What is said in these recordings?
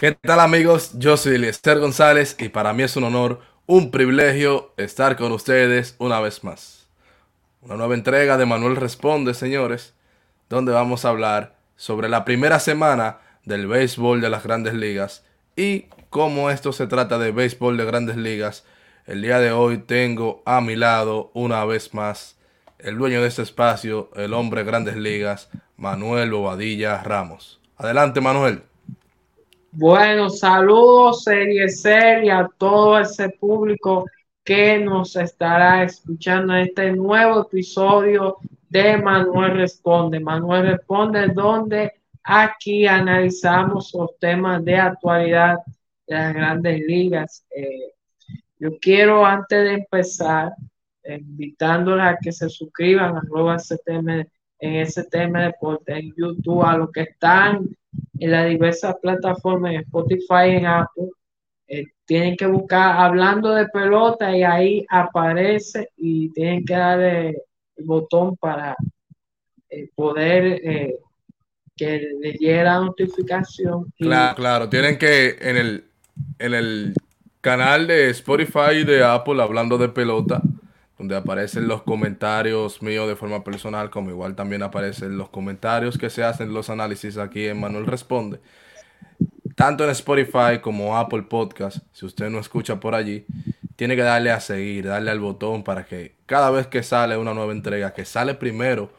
¿Qué tal amigos? Yo soy Eliezer González y para mí es un honor, un privilegio estar con ustedes una vez más. Una nueva entrega de Manuel Responde, señores, donde vamos a hablar sobre la primera semana del béisbol de las grandes ligas y cómo esto se trata de béisbol de grandes ligas. El día de hoy tengo a mi lado una vez más el dueño de este espacio, el hombre de grandes ligas, Manuel Bobadilla Ramos. Adelante Manuel. Bueno, saludos, serie serie a todo ese público que nos estará escuchando en este nuevo episodio de Manuel Responde. Manuel Responde, donde aquí analizamos los temas de actualidad de las grandes ligas. Eh, yo quiero, antes de empezar, invitándoles a que se suscriban a en STM Deporte en YouTube, a los que están en las diversas plataformas, en Spotify, en Apple, eh, tienen que buscar hablando de pelota y ahí aparece y tienen que darle el botón para eh, poder eh, que le llegue la notificación. Claro, claro, tienen que en el, en el canal de Spotify de Apple hablando de pelota donde aparecen los comentarios míos de forma personal, como igual también aparecen los comentarios que se hacen los análisis aquí en Manuel Responde. Tanto en Spotify como Apple Podcast, si usted no escucha por allí, tiene que darle a seguir, darle al botón para que cada vez que sale una nueva entrega, que sale primero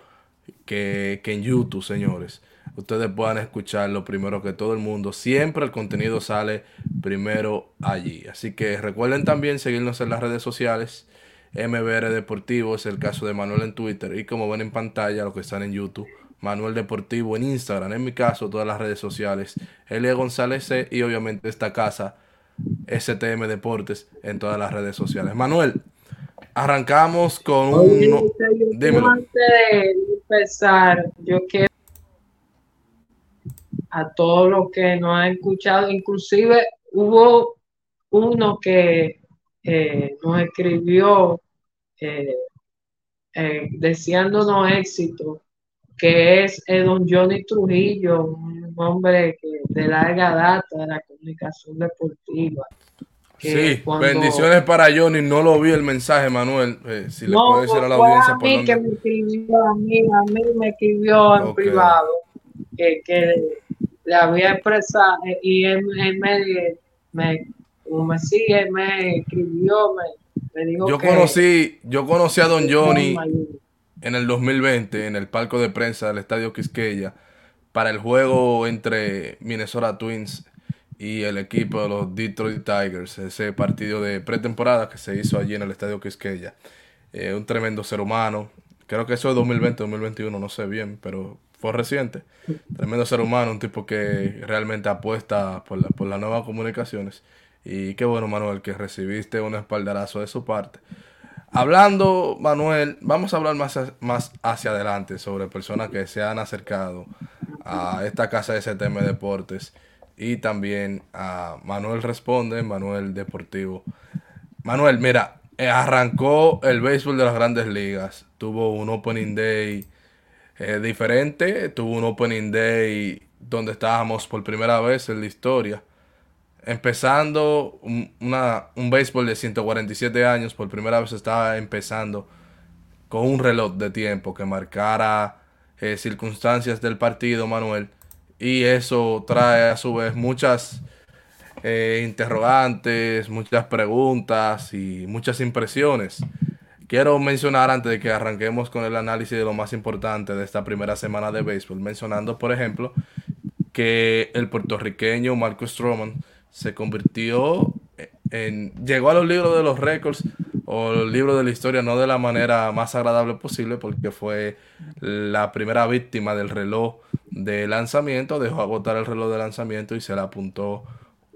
que, que en YouTube, señores, ustedes puedan escucharlo primero que todo el mundo. Siempre el contenido sale primero allí. Así que recuerden también seguirnos en las redes sociales MBR Deportivo, es el caso de Manuel en Twitter. Y como ven en pantalla, lo que están en YouTube, Manuel Deportivo en Instagram. En mi caso, todas las redes sociales, Elia González C. Y obviamente esta casa, STM Deportes, en todas las redes sociales. Manuel, arrancamos con un. Antes de empezar, yo quiero a todos los que nos han escuchado, inclusive hubo uno que eh, nos escribió eh, eh, deseándonos éxito, que es don Johnny Trujillo, un hombre de larga data de la comunicación deportiva. Sí, bendiciones para Johnny. No lo vi el mensaje, Manuel. si le puede decir a la audiencia. A mí que me escribió, a mí, a mí me escribió en privado que, le había expresado y él, me, me como me sigue, me escribió, me, dijo yo conocí, yo conocí a Don Johnny en el 2020 en el palco de prensa del Estadio Quisqueya para el juego entre Minnesota Twins y el equipo de los Detroit Tigers, ese partido de pretemporada que se hizo allí en el Estadio Quisqueya. Eh, un tremendo ser humano. Creo que eso es 2020, 2021, no sé bien, pero fue reciente. Tremendo ser humano, un tipo que realmente apuesta por, la, por las nuevas comunicaciones y qué bueno, Manuel, que recibiste un espaldarazo de su parte. Hablando, Manuel, vamos a hablar más, más hacia adelante sobre personas que se han acercado a esta casa de STM Deportes y también a Manuel Responde, Manuel Deportivo. Manuel, mira, eh, arrancó el béisbol de las grandes ligas. Tuvo un opening day eh, diferente, tuvo un opening day donde estábamos por primera vez en la historia empezando un, una, un béisbol de 147 años, por primera vez estaba empezando con un reloj de tiempo que marcara eh, circunstancias del partido, Manuel. Y eso trae a su vez muchas eh, interrogantes, muchas preguntas y muchas impresiones. Quiero mencionar antes de que arranquemos con el análisis de lo más importante de esta primera semana de béisbol, mencionando, por ejemplo, que el puertorriqueño Marcus Stroman se convirtió en, llegó a los libros de los récords o los libros de la historia no de la manera más agradable posible porque fue la primera víctima del reloj de lanzamiento, dejó agotar el reloj de lanzamiento y se le apuntó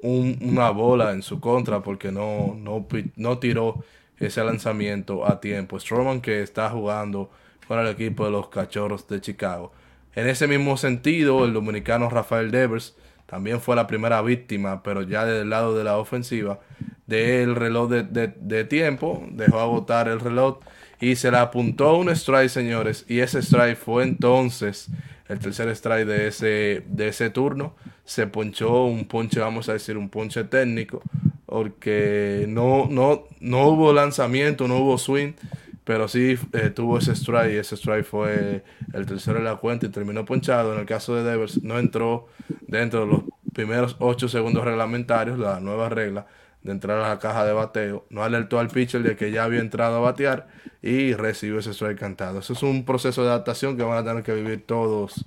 una bola en su contra porque no, no, no tiró ese lanzamiento a tiempo. Stroman que está jugando con el equipo de los Cachorros de Chicago. En ese mismo sentido, el dominicano Rafael Devers también fue la primera víctima, pero ya del lado de la ofensiva, del reloj de, tiempo, dejó agotar el reloj y se le apuntó un strike, señores, y ese strike fue entonces el tercer strike de ese, de ese turno. se ponchó un ponche, vamos a decir, un ponche técnico, porque no, no, no hubo lanzamiento, no hubo swing, pero sí eh, tuvo ese strike y ese strike fue el tercero de la cuenta y terminó ponchado. En el caso de Devers, no entró dentro de los primeros 8 segundos reglamentarios, la nueva regla de entrar a la caja de bateo, no alertó al pitcher de que ya había entrado a batear y recibió ese strike cantado. Eso es un proceso de adaptación que van a tener que vivir todos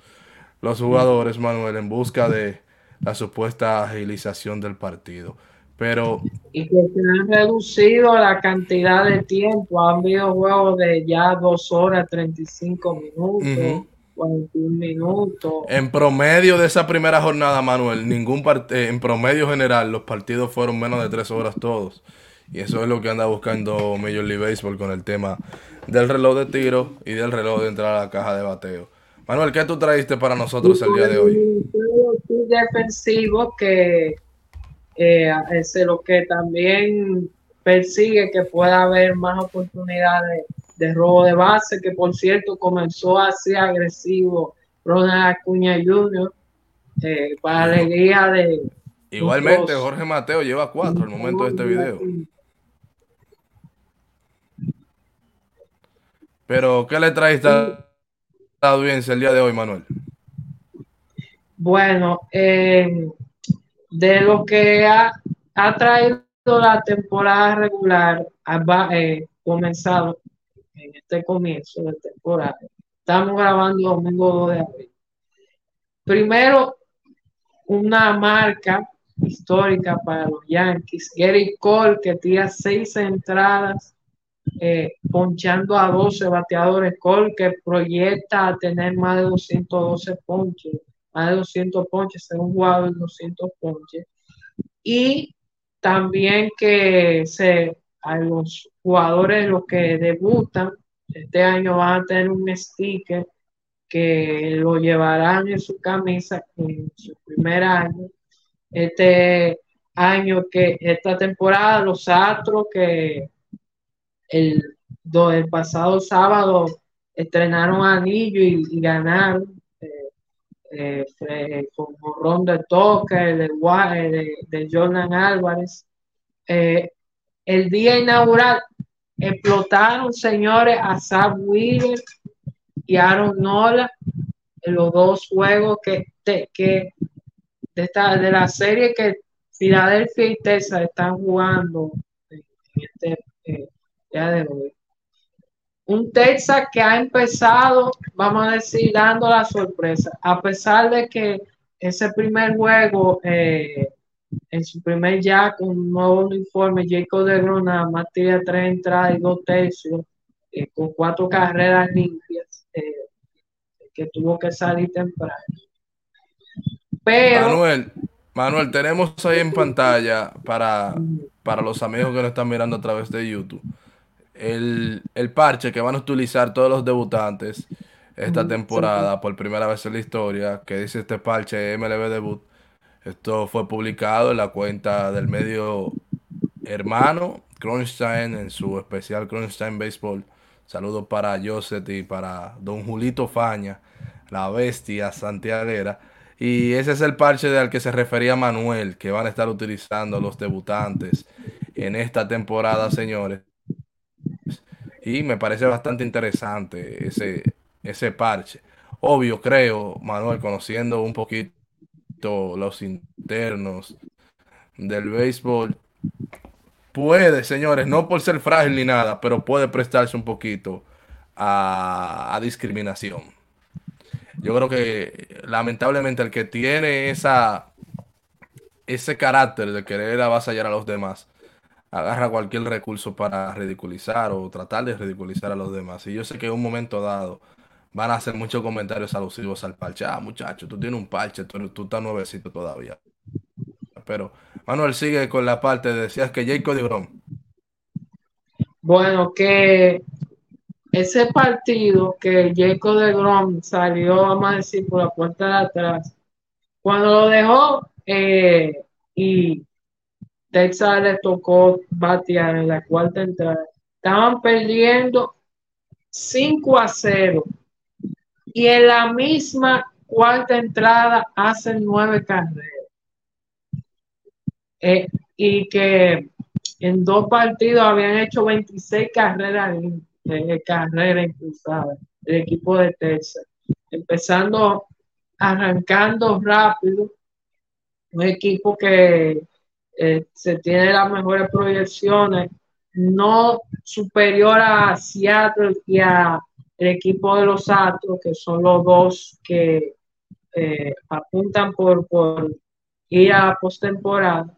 los jugadores, Manuel, en busca de la supuesta agilización del partido. Pero. Y que se han reducido la cantidad de tiempo. Han habido juegos de ya dos horas, 35 minutos. 41 minutos. En promedio de esa primera jornada, Manuel, ningún eh, en promedio general, los partidos fueron menos de tres horas todos. Y eso es lo que anda buscando Major League Baseball con el tema del reloj de tiro y del reloj de entrar a la caja de bateo. Manuel, ¿qué tú traíste para nosotros el día de hoy? defensivo que eh, es lo que también persigue que pueda haber más oportunidades de robo de base, que por cierto comenzó así agresivo Ronald Acuña Jr. Eh, para alegría de... Igualmente, Jorge Mateo lleva cuatro al momento de este video. Pero, ¿qué le traes a la audiencia el día de hoy, Manuel? Bueno, eh, de lo que ha, traído la temporada regular, ha eh, comenzado en este comienzo de temporada. Estamos grabando domingo 2 de abril. Primero, una marca histórica para los Yankees. Gary Cole, que tira seis entradas, eh, ponchando a 12 bateadores. Cole, que proyecta a tener más de 212 ponches de 200 ponches, ser un jugador de 200 ponches. Y también que se, a los jugadores, los que debutan, este año van a tener un sticker que lo llevarán en su camisa en su primer año. Este año que esta temporada los Astros que el, el pasado sábado estrenaron anillo y ganaron eh, con Ron de Toque, de, de, de Jordan Álvarez. Eh, el día inaugural explotaron, señores, a Sam Wheeler y Aaron Nola en los dos juegos que, que de, esta, de la serie que Filadelfia y Texas están jugando en este eh, día de hoy un Texas que ha empezado, vamos a decir, dando la sorpresa, a pesar de que ese primer juego, eh, en su primer con un nuevo uniforme, Jacob de Grona más tira tres entradas y dos tercios, eh, con cuatro carreras limpias, eh, que tuvo que salir temprano. Pero, Manuel, Manuel, tenemos ahí en pantalla para, para los amigos que nos están mirando a través de YouTube el, parche que van a utilizar todos los debutantes esta temporada por primera vez en la historia, que dice este parche MLB Debut. Esto fue publicado en la cuenta del medio hermano Kronstein en su especial Kronstein Baseball. Saludos para Joseph y para Don Julito Faña, la bestia santiaguera. Y ese es el parche al que se refería Manuel, que van a estar utilizando los debutantes en esta temporada, señores. Y me parece bastante interesante ese, ese parche. Obvio, creo, Manuel, conociendo un poquito los internos del béisbol, puede, señores, no por ser frágil ni nada, pero puede prestarse un poquito a, discriminación. Yo creo que lamentablemente el que tiene esa ese carácter de querer avasallar a los demás agarra cualquier recurso para ridiculizar o tratar de ridiculizar a los demás. Y yo sé que en un momento dado van a hacer muchos comentarios alusivos al parche. Ah, muchacho, tú tienes un parche, tú, tú estás nuevecito todavía. Pero Manuel sigue con la parte, decías que Jacob de Grom. Bueno, que ese partido que Jacob de Grom salió, vamos a decir, por la puerta de atrás, cuando lo dejó eh, y Texas le tocó batear en la cuarta entrada. Estaban perdiendo 5 a 0. Y en la misma cuarta entrada hacen nueve carreras. Eh, y que en dos partidos habían hecho 26 carreras, eh, carreras impulsadas, el equipo de Texas. Empezando, arrancando rápido, un equipo que se tiene las mejores proyecciones, no superior a Seattle y a el equipo de los Astros, que son los dos que eh, apuntan por, por ir a postemporada.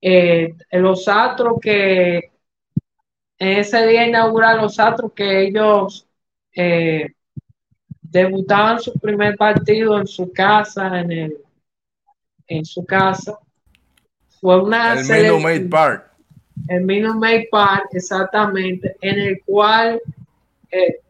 Eh, los Astros que en ese día inaugural, los Astros que ellos eh, debutaban su primer partido en su casa, en el en su casa. Fue una el Minute Maid Park. El Minute Maid Park, exactamente, en el cual eh,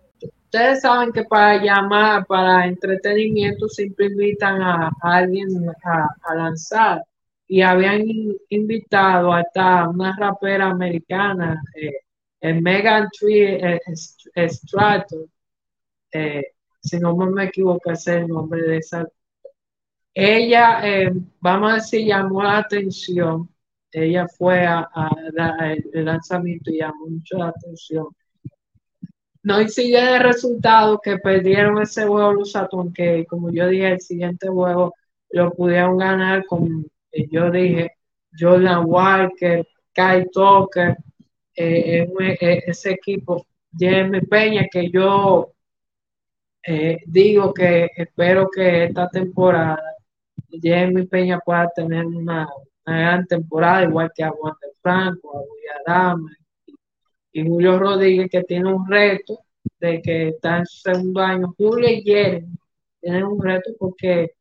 ustedes saben que para llamar, para entretenimiento, siempre invitan a, alguien a, lanzar. Y habían invitado hasta una rapera americana, eh, Megan Tree eh, Strato, eh, si no me equivoco, es el nombre de esa. Ella, eh, vamos a decir, llamó la atención. Ella fue a, lanzamiento y llamó mucho la atención no sigue el resultado que perdieron ese juego los Saturn, que como yo dije, el siguiente juego lo pudieron ganar con, eh, yo dije, Jordan Walker, Kai Tucker, eh, ese equipo, Jeremy Peña, que yo digo que espero que esta temporada Jeremy Peña pueda tener una, gran temporada, igual que a Juan de Franco, a William y Julio Rodríguez, que tiene un reto de que está en su segundo año. Julio y Jeremy tienen un reto porque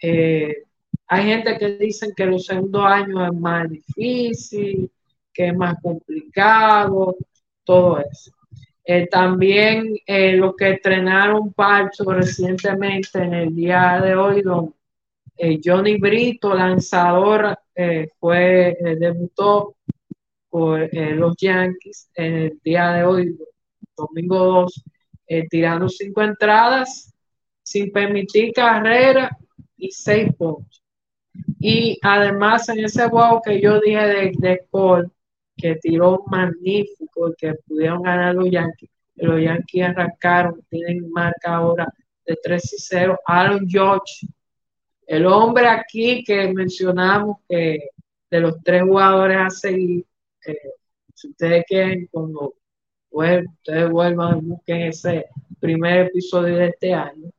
eh, hay gente que dicen que los segundos años es más difícil, que es más complicado, todo eso. Eh, también eh, lo que estrenaron Parcho recientemente en el día de hoy, don Johnny Brito, lanzador, fue, debutó por eh, los Yankees en el día de hoy, domingo 2, eh, tirando cinco entradas sin permitir carrera y seis puntos. Y además en ese juego que yo dije de, de Cole, que tiró magnífico, que pudieron ganar los Yankees, los Yankees arrancaron, tienen marca ahora de 3 y 0. Aaron George, el hombre aquí que mencionamos que de los tres jugadores a seguir, eh, si ustedes quieren, cuando ustedes vuelvan busquen ese primer episodio de este año,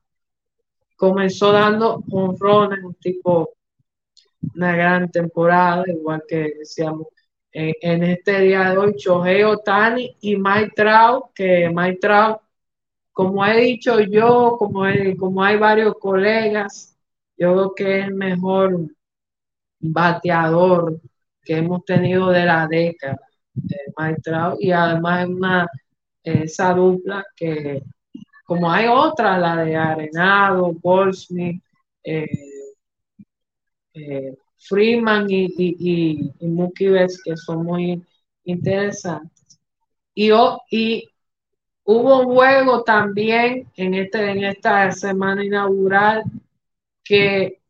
comenzó dando un ron en un tipo, una gran temporada, igual que decíamos en este día de hoy, Chohei Otani y Mike Trout, que Mike Trout, como he dicho yo, como, como hay varios colegas, yo creo que es el mejor bateador que hemos tenido de la década de y además una esa dupla que como hay otra, la de Arenado, Goldsmith, eh, eh, Freeman y, y, y, Mookie Betts, que son muy interesantes. Y, y hubo un juego también en, este, en esta semana inaugural que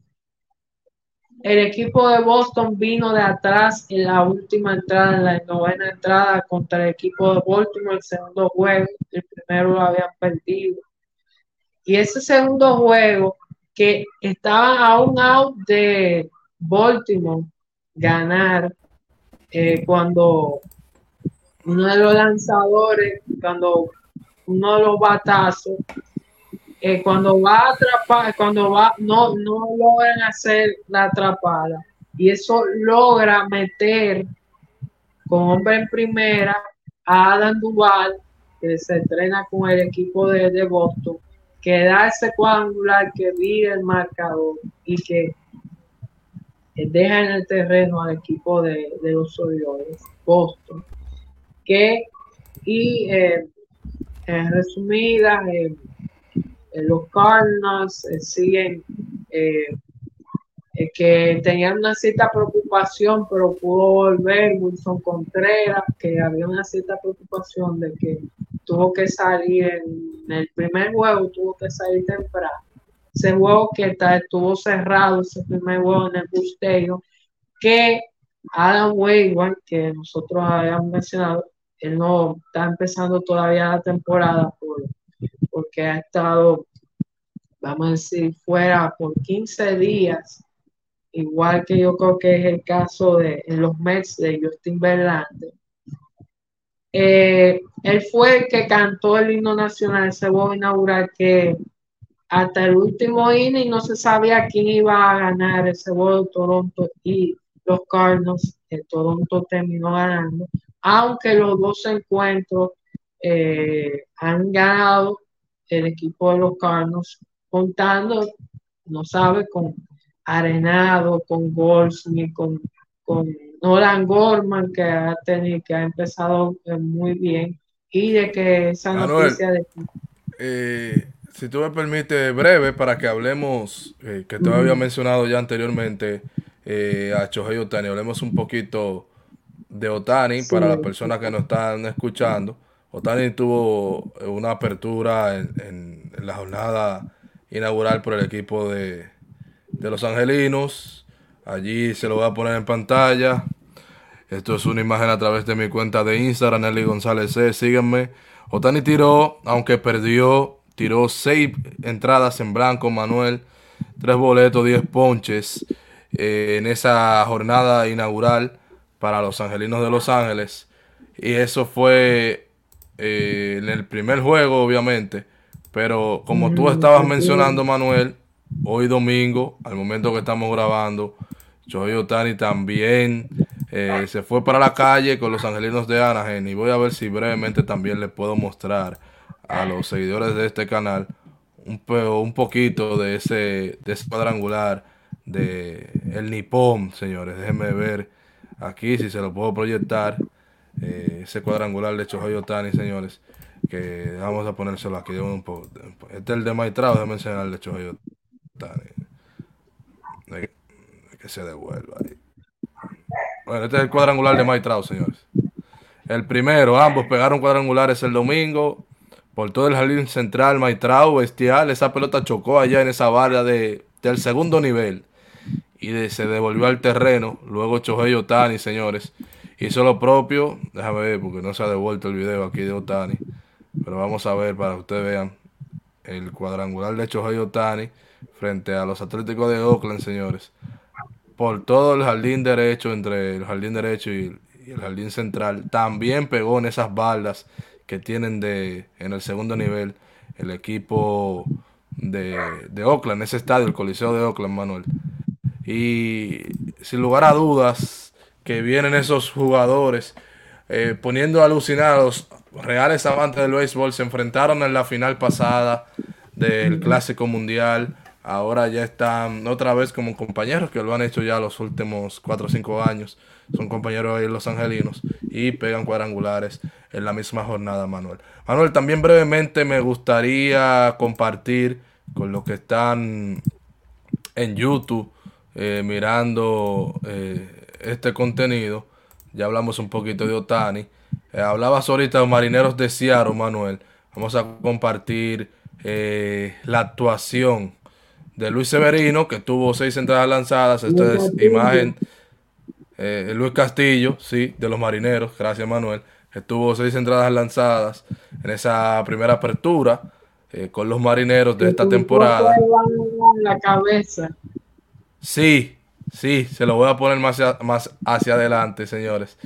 el equipo de Boston vino de atrás en la última entrada, en la novena entrada contra el equipo de Baltimore, el segundo juego, el primero lo habían perdido. Y ese segundo juego, que estaba a un out de Baltimore ganar, eh, cuando uno de los lanzadores, cuando uno de los batazos eh, cuando va a atrapar, cuando va, no, no logran hacer la atrapada. Y eso logra meter con hombre en primera a Adam Duval, que se entrena con el equipo de, Boston, que da ese cuadrangular que vive el marcador y que deja en el terreno al equipo de, los Orioles, Boston, que y eh, en resumida, eh, eh, los Cardinals eh, siguen eh, que tenían una cierta preocupación, pero pudo volver Wilson Contreras, que había una cierta preocupación de que tuvo que salir en, el primer juego, tuvo que salir temprano. ese juego que estuvo cerrado, ese primer juego en el Busterio, que Adam Wainwright, que nosotros habíamos mencionado, él no está empezando todavía la temporada porque ha estado, vamos a decir, fuera por 15 días, igual que yo creo que es el caso de en los Mets de Justin Verlander. Eh, él fue el que cantó el himno nacional, ese juego inaugural que hasta el último inning no se sabía quién iba a ganar ese de Toronto y los Cardinals de Toronto terminó ganando, aunque los dos encuentros eh, han ganado el equipo de los Cardinals, contando, no sabe, con Arenado, con Goldsmith, con, con Nolan Gorman, que ha tenido, que ha empezado eh, muy bien, y de que esa noticia de eh, si tú me permites, breve, para que hablemos, eh, que te había mencionado ya anteriormente eh, a Chohei Otani, hablemos un poquito de Otani para las personas que nos están escuchando. Otani tuvo una apertura en, la jornada inaugural por el equipo de, los Angelinos. Allí se lo voy a poner en pantalla. Esto es una imagen a través de mi cuenta de Instagram, Nelly González C. Síguenme. Otani tiró, aunque perdió tiró seis entradas en blanco, Manuel, tres boletos, diez ponches eh, en esa jornada inaugural para los Angelinos de Los Ángeles. Y eso fue eh, en el primer juego, obviamente. Pero como tú estabas mencionando, Manuel, hoy domingo, al momento que estamos grabando, Joey Otani también eh, se fue para la calle con los Angelinos de Anaheim. Y voy a ver si brevemente también les puedo mostrar a los seguidores de este canal un, un poquito de ese, de ese cuadrangular de el Nippon, señores. Déjenme ver aquí si se lo puedo proyectar. Eh, ese cuadrangular de Chohoy Otani, señores. Que vamos a ponérselo aquí un poco. Este es el de Maitrao, déjenme enseñar el de Chohoy Otani. Que se devuelva ahí. Bueno, este es el cuadrangular de Maitrao, señores. El primero, ambos pegaron cuadrangulares el domingo por todo el jardín central, Maitrao, bestial. Esa pelota chocó allá en esa barra de, del segundo nivel y se devolvió al terreno. Luego Chohei Otani, señores, hizo lo propio. Déjame ver porque no se ha devuelto el video aquí de Otani. Pero vamos a ver para que ustedes vean el cuadrangular de Chohei Otani frente a los Atléticos de Oakland, señores. Por todo el jardín derecho, entre el jardín derecho y, el jardín central. También pegó en esas baldas que tienen de, en el segundo nivel el equipo de, de Oakland, ese estadio, el Coliseo de Oakland, Manuel. Y sin lugar a dudas que vienen esos jugadores eh, poniendo a alucinar a los reales amantes del béisbol. Se enfrentaron en la final pasada del Clásico Mundial. Ahora ya están otra vez como compañeros que lo han hecho ya los últimos 4 o 5 años. Son compañeros de los angelinos y pegan cuadrangulares en la misma jornada, Manuel. Manuel, también brevemente me gustaría compartir con los que están en YouTube eh, mirando eh, este contenido. Ya hablamos un poquito de Otani. Eh, hablabas ahorita de Marineros de Seattle, Manuel. Vamos a compartir la actuación de Luis Severino, que tuvo seis entradas lanzadas. Esta es imagen. Luis Castillo, sí, de los Marineros. Gracias, Manuel. Estuvo seis entradas lanzadas en esa primera apertura eh, con los marineros de esta temporada. La cabeza. Sí, sí, se lo voy a poner más más hacia adelante, señores.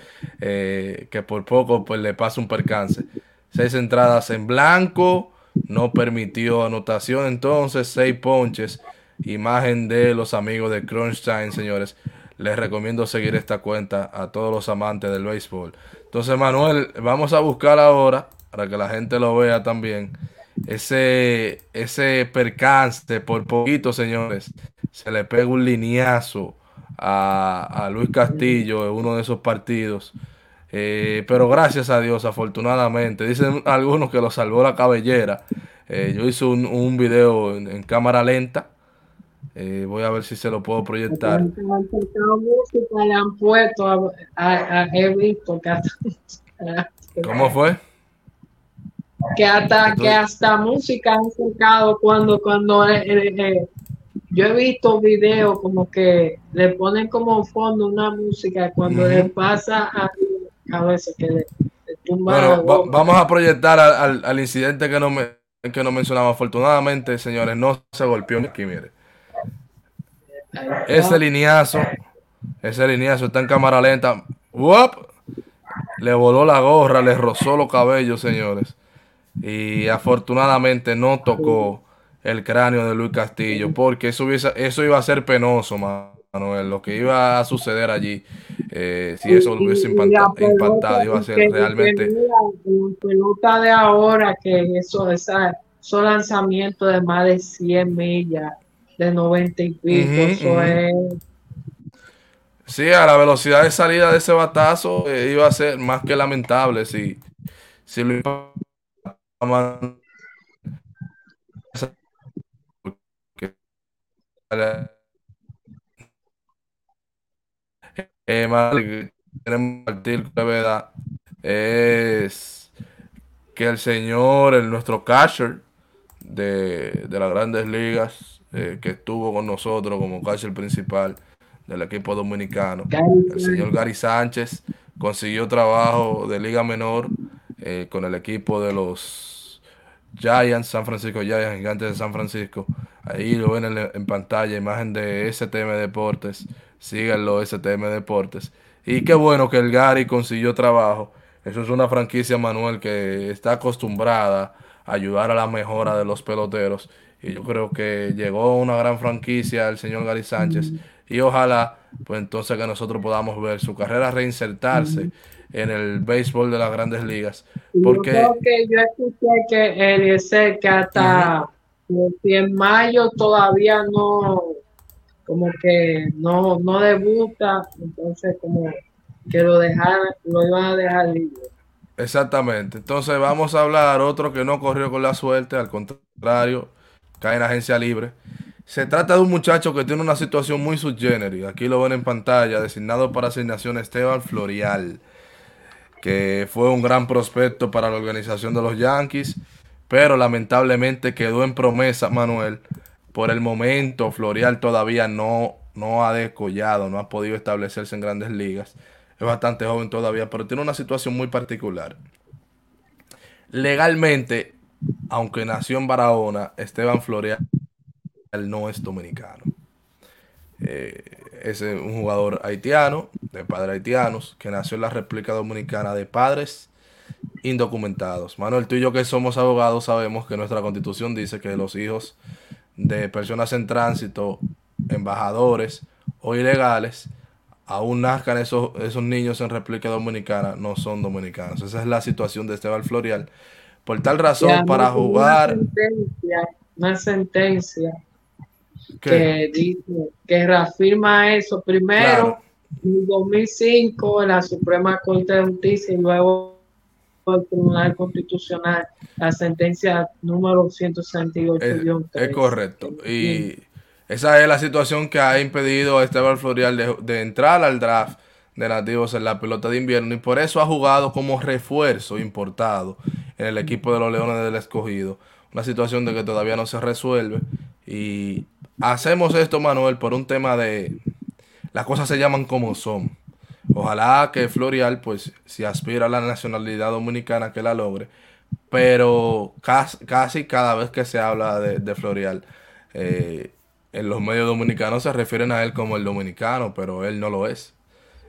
Eh, que por poco pues le pasa un percance. Seis entradas en blanco, no permitió anotación entonces, seis ponches. Imagen de los amigos de Crunch señores. Les recomiendo seguir esta cuenta a todos los amantes del béisbol. Entonces, Manuel, vamos a buscar ahora, para que la gente lo vea también, ese, ese percance, por poquito, señores, se le pega un lineazo a, Luis Castillo en uno de esos partidos. Eh, pero gracias a Dios, afortunadamente, dicen algunos que lo salvó la cabellera. Eh, yo hice un, un video en, cámara lenta. Eh, voy a ver si se lo puedo proyectar ¿Cómo fue? que hasta, que hasta música han sacado cuando, cuando eh, yo he visto videos como que le ponen como fondo una música cuando le pasa a, a veces que le, tumba vamos a proyectar al, al, incidente que no me que no mencionaba afortunadamente señores no se golpeó aquí mire. Ese lineazo ese lineazo está en cámara lenta. Le voló la gorra le rozó los cabellos señores. Y afortunadamente no tocó el cráneo de Luis Castillo, porque eso, eso iba a ser penoso, Manuel, lo que iba a suceder allí, eh, si eso lo hubiese impactado, iba a ser realmente... La pelota de ahora, que eso, esa, esos lanzamientos de más de 100 millas, de 90 y pico, eso es... Sí, a la velocidad de salida de ese batazo eh, iba a ser más que lamentable si, si lo eh, es que el señor, el nuestro catcher de, las grandes ligas, eh, que estuvo con nosotros como catcher principal del equipo dominicano, el señor Gary Sánchez, consiguió trabajo de liga menor eh, con el equipo de los Giants, San Francisco Giants, Gigantes de San Francisco. Ahí lo ven en, pantalla, imagen de STM Deportes. Síganlo, STM Deportes. Y qué bueno que el Gary consiguió trabajo. Eso es una franquicia, Manuel, que está acostumbrada a ayudar a la mejora de los peloteros. Y yo creo que llegó una gran franquicia el señor Gary Sánchez. Y ojalá, pues entonces que nosotros podamos ver su carrera reinsertarse en el béisbol de las grandes ligas. Porque... Yo creo que yo escuché que el que hasta en mayo todavía no, como que no, no debuta, entonces como que lo dejaran, lo iban a dejar libre. Exactamente. Entonces vamos a hablar otro que no corrió con la suerte, al contrario, cae en agencia libre. Se trata de un muchacho que tiene una situación muy subgénero. Aquí lo ven en pantalla, designado para asignación Esteban Florial que fue un gran prospecto para la organización de los Yankees, pero lamentablemente quedó en promesa, Manuel. Por el momento, Florial todavía no, no ha descollado, no ha podido establecerse en grandes ligas. Es bastante joven todavía, pero tiene una situación muy particular. Legalmente, aunque nació en Barahona, Esteban Florial no es dominicano. Eh, es un jugador haitiano, de padres haitianos, que nació en la República Dominicana de padres indocumentados. Manuel, tú y yo que somos abogados sabemos que nuestra constitución dice que los hijos de personas en tránsito, embajadores o ilegales, aún nazcan esos, esos niños en República Dominicana, no son dominicanos. Esa es la situación de Esteban Florial. Por tal razón, para jugar... una sentencia que dice que reafirma eso primero en 2005 en la Suprema Corte de Justicia y luego el Tribunal Constitucional la sentencia número 168 es, es correcto. Y esa es la situación que ha impedido a Esteban Florial de, de entrar al draft de nativos en la pelota de invierno y por eso ha jugado como refuerzo importado en el equipo de los Leones del Escogido. Una situación de que todavía no se resuelve y hacemos esto, Manuel, por un tema de las cosas se llaman como son. Ojalá que Florial, pues, si aspira a la nacionalidad dominicana, que la logre. Pero casi, cada vez que se habla de, Florial, eh, en los medios dominicanos se refieren a él como el dominicano, pero él no lo es.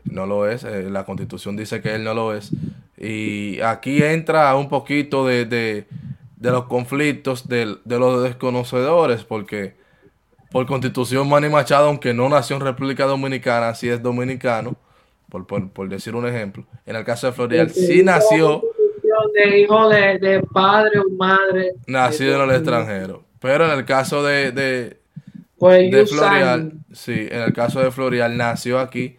No lo es. Eh, la constitución dice que él no lo es. Y aquí entra un poquito de, de, los conflictos de, de los desconocedores, porque por constitución Manny Machado, aunque no nació en República Dominicana, sí es dominicano, por, decir un ejemplo. En el caso de Florial, sí nació. De hijo de, padre o madre. Nacido en el extranjero. Pero en el caso de, de, pues de Florial, sí, en el caso de Florial, nació aquí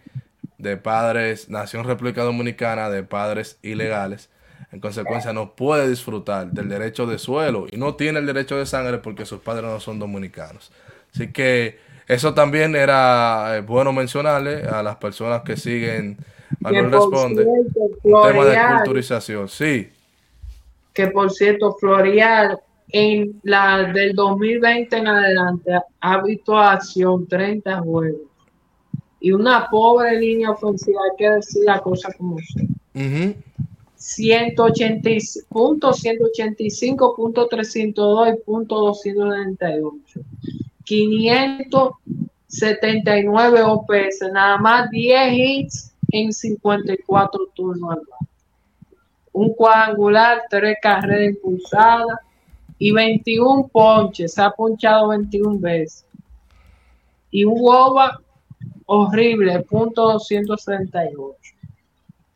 de padres, nació en República Dominicana de padres ilegales. En consecuencia, no puede disfrutar del derecho de suelo y no tiene el derecho de sangre porque sus padres no son dominicanos. Así que eso también era eh, bueno mencionarle a las personas que siguen Manuel Responde. Un tema de culturización, sí. que por cierto, Florial en la del 2020 en adelante ha visto acción 30 juegos y una pobre línea ofensiva, hay que decir la cosa como son. Uh 180 185 298 579 OPS, nada más 10 hits en 54 turnos Un cuadrangular, 3 carreras impulsadas y 21 ponches, se ha ponchado 21 veces. Y un WOBA horrible, punto 238.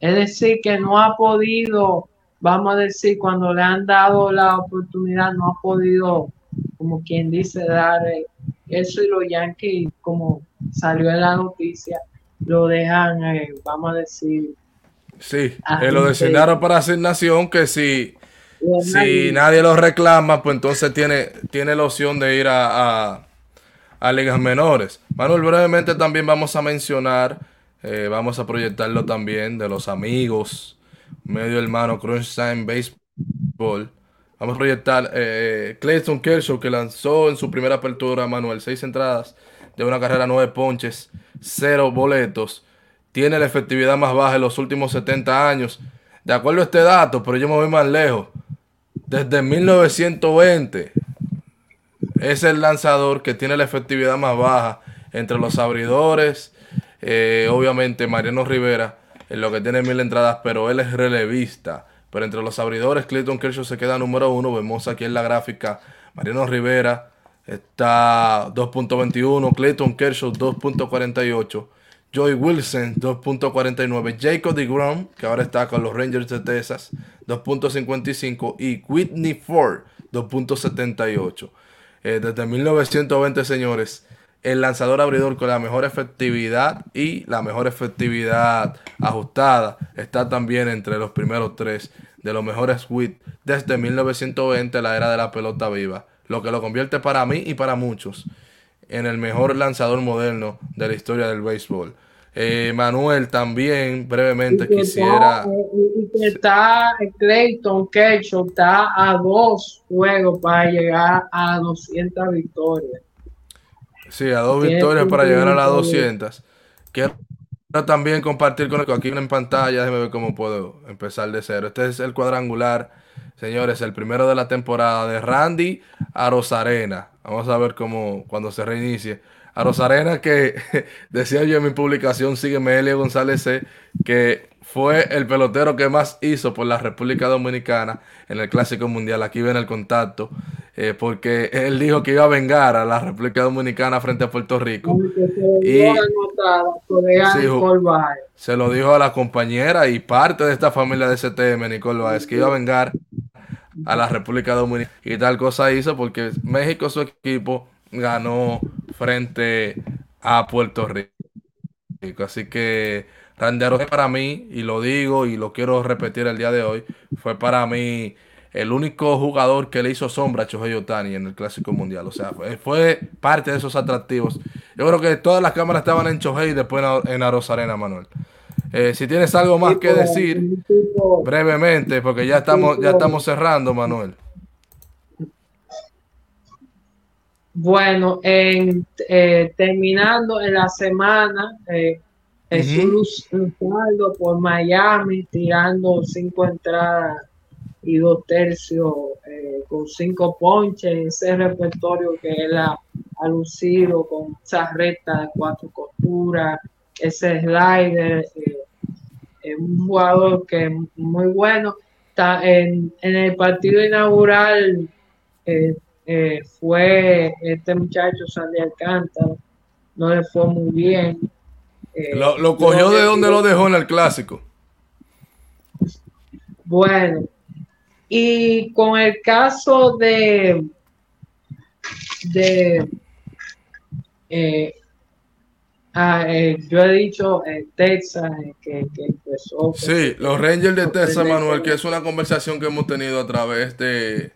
Es decir, que no ha podido, vamos a decir, cuando le han dado la oportunidad, no ha podido, como quien dice, dar eso y los Yankees, como salió en la noticia, lo dejan, eh, vamos a decir. Sí, eh, lo designaron para asignación que si, si nadie lo reclama, pues entonces tiene, tiene la opción de ir a a ligas menores. Manuel, brevemente también vamos a mencionar, eh, vamos a proyectarlo también de los amigos, medio hermano Crunch Time Baseball. Vamos a proyectar eh, Clayton Kershaw que lanzó en su primera apertura, Manuel, seis entradas de una carrera, nueve ponches, cero boletos. Tiene la efectividad más baja en los últimos 70 años. De acuerdo a este dato, pero yo me voy más lejos. Desde 1920, es el lanzador que tiene la efectividad más baja entre los abridores. Eh, obviamente Mariano Rivera en lo que tiene mil entradas, pero él es relevista. Pero entre los abridores, Clayton Kershaw se queda número uno. Vemos aquí en la gráfica Mariano Rivera está 2.21, Clayton Kershaw 2.48, Joey Wilson 2.49, Jacob DeGrom, que ahora está con los Rangers de Texas, 2.55 y Whitney Ford 2.78. Eh, desde 1920, señores, el lanzador abridor con la mejor efectividad y la mejor efectividad ajustada está también entre los primeros tres de los mejores WIT desde 1920, la era de la pelota viva, lo que lo convierte para mí y para muchos en el mejor lanzador moderno de la historia del béisbol. Eh, Manuel, también brevemente quisiera. y que está Clayton Kershaw está a dos juegos para llegar a 200 victorias. Sí, a dos victorias para llegar a las 200. Quiero también compartir con aquí en pantalla, déjeme ver cómo puedo empezar de cero. Este es el cuadrangular, señores, el primero de la temporada de Randy a Rosarena. Vamos a ver cómo cuando se reinicie a Rosarena que decía yo en mi publicación, sígueme Elio González C, que fue el pelotero que más hizo por la República Dominicana en el Clásico Mundial. Aquí ven el contacto, eh, porque él dijo que iba a vengar a la República Dominicana frente a Puerto Rico. Y se lo dijo a la compañera y parte de esta familia de STM, Nicole Báez, que iba a vengar a la República Dominicana. Y tal cosa hizo porque México, su equipo, ganó frente a Puerto Rico. Así que Randy para mí, y lo digo y lo quiero repetir el día de hoy, fue para mí el único jugador que le hizo sombra a Chohei Otani en el Clásico Mundial. O sea, fue, parte de esos atractivos. Yo creo que todas las cámaras estaban en Chohei y después en, Arena, Manuel. Eh, si tienes algo más que decir, brevemente, porque ya estamos, ya estamos cerrando, Manuel. Bueno, en, eh, terminando en la semana, eh, Jesús uh por Miami, tirando cinco entradas y dos tercios eh, con cinco ponches, ese repertorio que él ha, lucido con esa recta de cuatro costuras, ese slider, eh, un jugador que es muy bueno. Está en, en el partido inaugural eh, eh, fue este muchacho Sandy Alcántara, no le fue muy bien. Eh, lo, cogió de donde lo dejó en el clásico. Bueno, y con el caso de de eh, ah, yo he dicho Texas que, que, empezó. Sí, los Rangers de Texas, Manuel, que es una conversación que hemos tenido a través de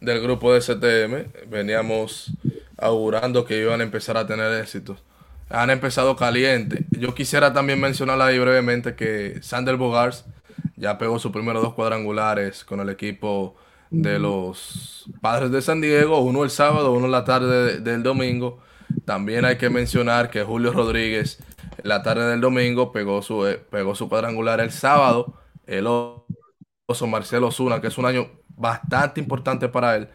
del grupo de STM. Veníamos augurando que iban a empezar a tener éxitos. Han empezado caliente. Yo quisiera también mencionar ahí brevemente que Sander Bogars ya pegó sus primeros dos cuadrangulares con el equipo de los Padres de San Diego, uno el sábado, uno la tarde del domingo. También hay que mencionar que Julio Rodríguez la tarde del domingo pegó su, eh, pegó su cuadrangular el sábado. El oso Marcelo Zuna, que es un año bastante importante para él,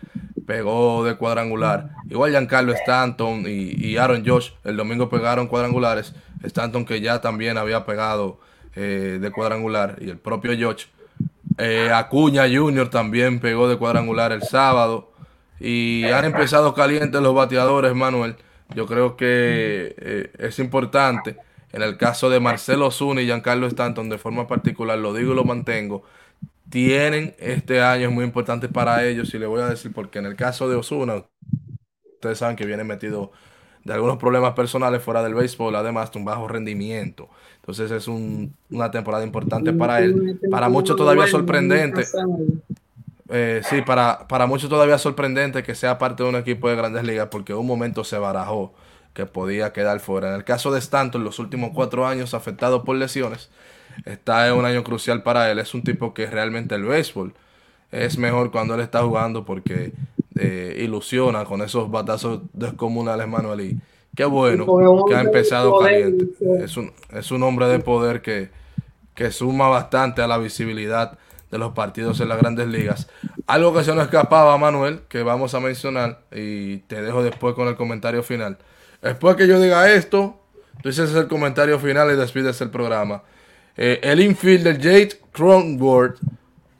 pegó de cuadrangular. Igual Giancarlo Stanton y, Aaron Josh el domingo pegaron cuadrangulares. Stanton que ya también había pegado eh, de cuadrangular y el propio Josh. Eh, Acuña Jr. también pegó de cuadrangular el sábado. Y han empezado calientes los bateadores, Manuel. Yo creo que eh, es importante. En el caso de Marcelo Zuna y Giancarlo Stanton, de forma particular, lo digo y lo mantengo, tienen este año es muy importante para ellos. Y le voy a decir porque en el caso de Osuna, ustedes saben que viene metido de algunos problemas personales fuera del béisbol, además de un bajo rendimiento. Entonces es una temporada importante para él. Para muchos todavía sorprendente. Eh, sí, para, para muchos todavía sorprendente que sea parte de un equipo de grandes ligas porque un momento se barajó que podía quedar fuera. En el caso de Stanton, los últimos cuatro años afectado por lesiones, está en un año crucial para él. Es un tipo que realmente el béisbol es mejor cuando él está jugando porque eh, ilusiona con esos batazos descomunales, Manuel. Y qué bueno que ha empezado caliente. Es un, es un hombre de poder que, que suma bastante a la visibilidad de los partidos en las grandes ligas. Algo que se nos escapaba, Manuel, que vamos a mencionar y te dejo después con el comentario final. Después que yo diga esto, tú dices el comentario final y despides el programa. Eh, el infielder Jade Cronworth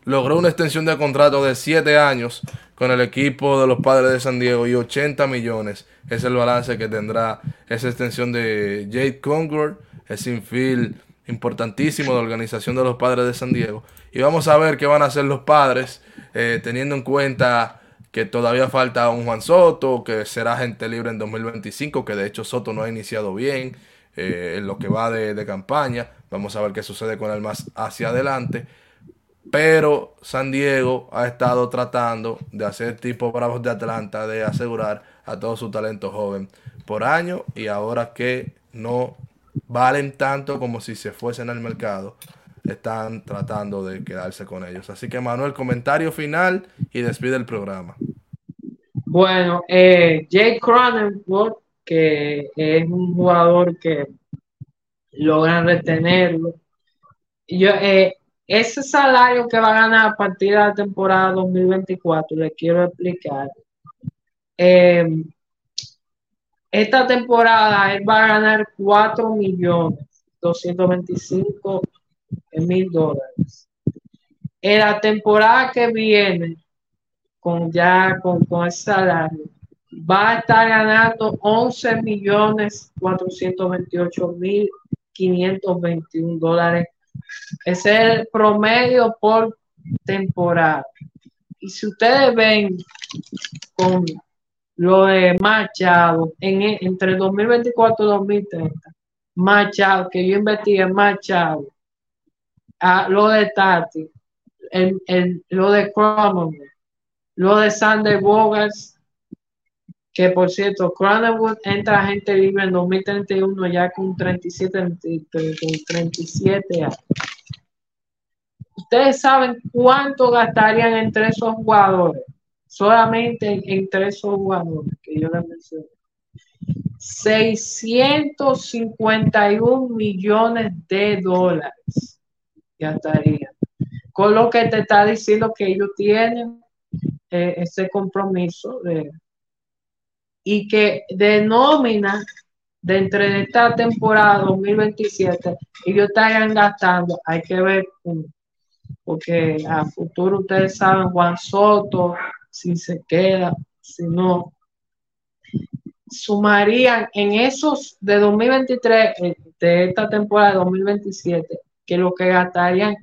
logró una extensión de contrato de 7 años con el equipo de los Padres de San Diego y 80 millones es el balance que tendrá esa extensión de Jade Cronworth, es infield importantísimo de la organización de los Padres de San Diego. Y vamos a ver qué van a hacer los padres, eh, teniendo en cuenta que todavía falta un Juan Soto, que será gente libre en 2025, que de hecho Soto no ha iniciado bien eh, en lo que va de, campaña. Vamos a ver qué sucede con él más hacia adelante. Pero San Diego ha estado tratando de hacer tipo Bravos de Atlanta, de asegurar a todo su talento joven por año y ahora que no valen tanto como si se fuesen al mercado, están tratando de quedarse con ellos. Así que Manuel, comentario final y despide el programa. Bueno, eh, Jake Cronenworth, que es un jugador que logran retenerlo. Yo, eh, ese salario que va a ganar a partir de la temporada 2024, le quiero explicar. Eh, esta temporada él va a ganar 4 millones 225 mil dólares. En la temporada que viene, con ya con, con el salario, va a estar ganando 11 millones 428 mil 521 dólares. Es el promedio por temporada. Y si ustedes ven con lo de Machado en, entre 2024 y 2030, Machado, que yo investigué Machado, a lo de Tati, el, lo de Cronenwood, lo de Sander Bogars, que por cierto, Cronenwood entra a gente libre en 2031 ya con 37, con 37 años. Ustedes saben cuánto gastarían entre esos jugadores solamente entre esos jugadores que yo les mencioné, 651 millones de dólares ya estaría. Con lo que te está diciendo que ellos tienen eh, ese compromiso de, y que de nómina de entre esta temporada 2027 ellos estarían gastando, hay que ver, porque a futuro ustedes saben, Juan Soto, si se queda, si no, sumarían en esos de 2023, eh, de esta temporada de 2027, que lo que gastarían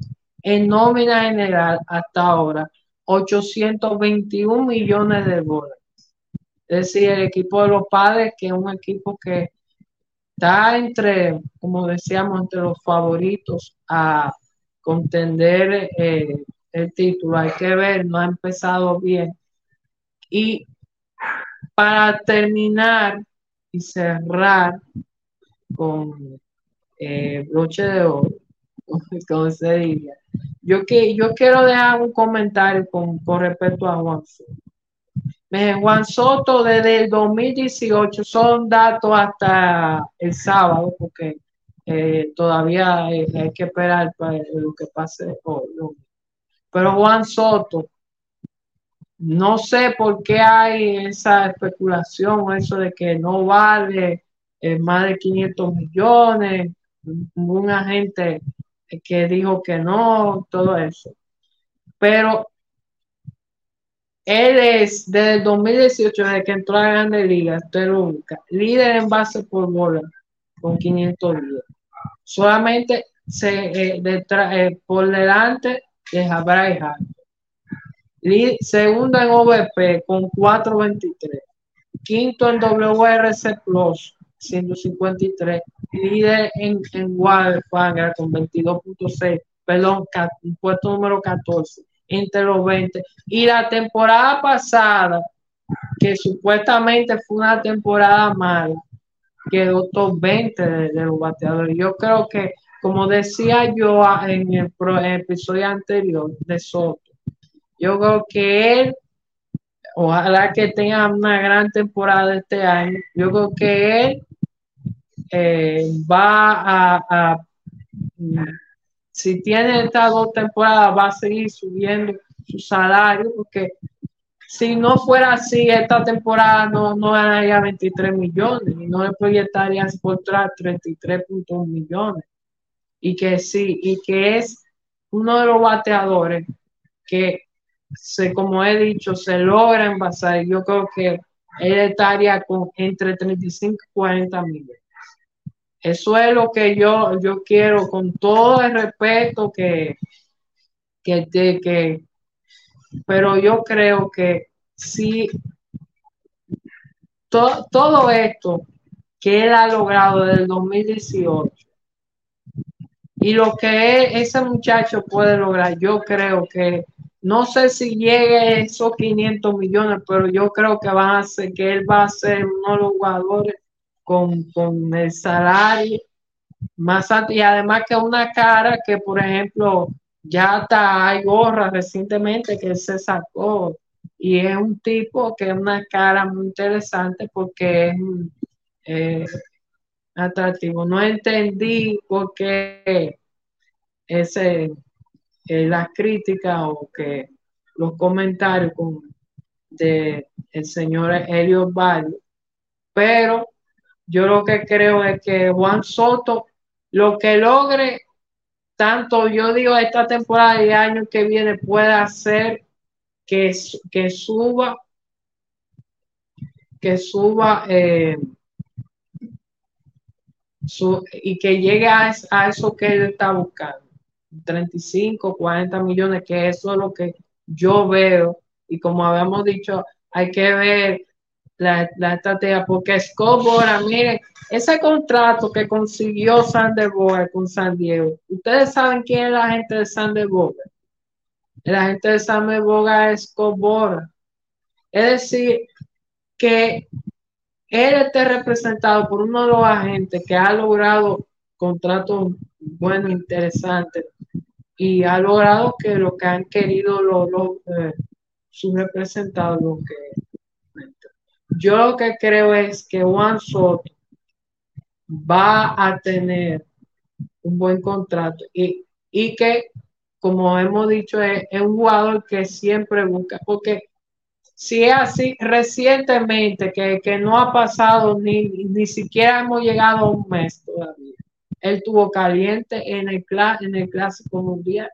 en nómina general hasta ahora, 821 millones de dólares. Es decir, el equipo de los padres, que es un equipo que está entre, como decíamos, entre los favoritos a contender eh, el título. Hay que ver, no ha empezado bien. Y para terminar y cerrar con eh, broche de oro, como se. Yo, que, yo quiero dejar un comentario con, respecto a Juan. Juan Soto desde el 2018 son datos hasta el sábado, porque eh, todavía hay, que esperar para lo que pase hoy. Pero Juan Soto, no sé por qué hay esa especulación, eso de que no vale eh, más de 500 millones, un agente que dijo que no, todo eso. Pero él es desde el 2018, desde que entró a la Grande Liga, líder en base por bola con 500 días. Solamente se, eh, eh, por delante de Jabray Segundo en OVP con 423. Quinto en WRC Plus 153. Líder en, en Wildfire con 22.6. Perdón, puesto número 14 entre los 20. Y la temporada pasada, que supuestamente fue una temporada mala, quedó top 20 de, los bateadores. Yo creo que, como decía yo en el, episodio anterior de Soto, yo creo que él, ojalá que tenga una gran temporada este año, yo creo que él eh, va a si tiene estas dos temporadas, va a seguir subiendo su salario, porque si no fuera así, esta temporada no, no ganaría 23 millones y no le proyectaría por 33.1 millones. Y que sí, y que es uno de los bateadores que, se, como he dicho, se logra envasar. Yo creo que él estaría con entre 35 y 40 millones. Eso es lo que yo, yo quiero con todo el respeto que, que, que, pero yo creo que si todo esto que él ha logrado desde el 2018 y lo que ese muchacho puede lograr, yo creo que no sé si llegue esos 500 millones, pero yo creo que va a ser que él va a ser uno de los jugadores con, el salario más alto. Y además que una cara que, por ejemplo, ya está, hay gorra recientemente que se sacó. Y es un tipo que es una cara muy interesante porque es eh, atractivo. No entendí por qué ese, eh, la crítica o que los comentarios con, de el señor Elio Valle, pero yo lo que creo es que Juan Soto, lo que logre, tanto yo digo esta temporada y año que viene, puede hacer que, que suba, que suba eh, y que llegue a, a, eso que él está buscando. 35, 40 millones, que eso es lo que yo veo. Y como habíamos dicho, hay que ver la, la estrategia, porque Scott miren, ese contrato que consiguió Sander Boga con San Diego, ustedes saben quién es la gente de Sander Boga. La gente de Sander Boga es Scott. Es decir, que él esté representado por uno de los agentes que ha logrado contratos buenos, interesantes, y ha logrado que lo que han querido los, los eh, sus lo que yo lo que creo es que Juan Soto va a tener un buen contrato y, que, como hemos dicho, es, un jugador que siempre busca, porque si es así, recientemente, que, no ha pasado ni, ni siquiera hemos llegado a un mes todavía, él tuvo caliente en el, en el clásico mundial.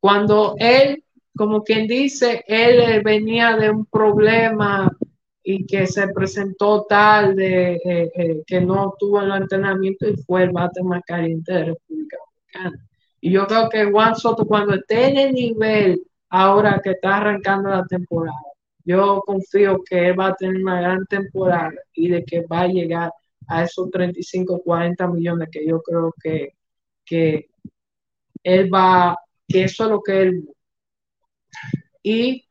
Cuando él, como quien dice, él venía de un problema y que se presentó tal de eh, eh, que no tuvo el entrenamiento y fue el bate más caliente de República Dominicana. Y yo creo que Juan Soto, cuando esté en el nivel ahora que está arrancando la temporada, yo confío que él va a tener una gran temporada y de que va a llegar a esos 35, 40 millones que yo creo que, que él va, que eso es lo que él. Y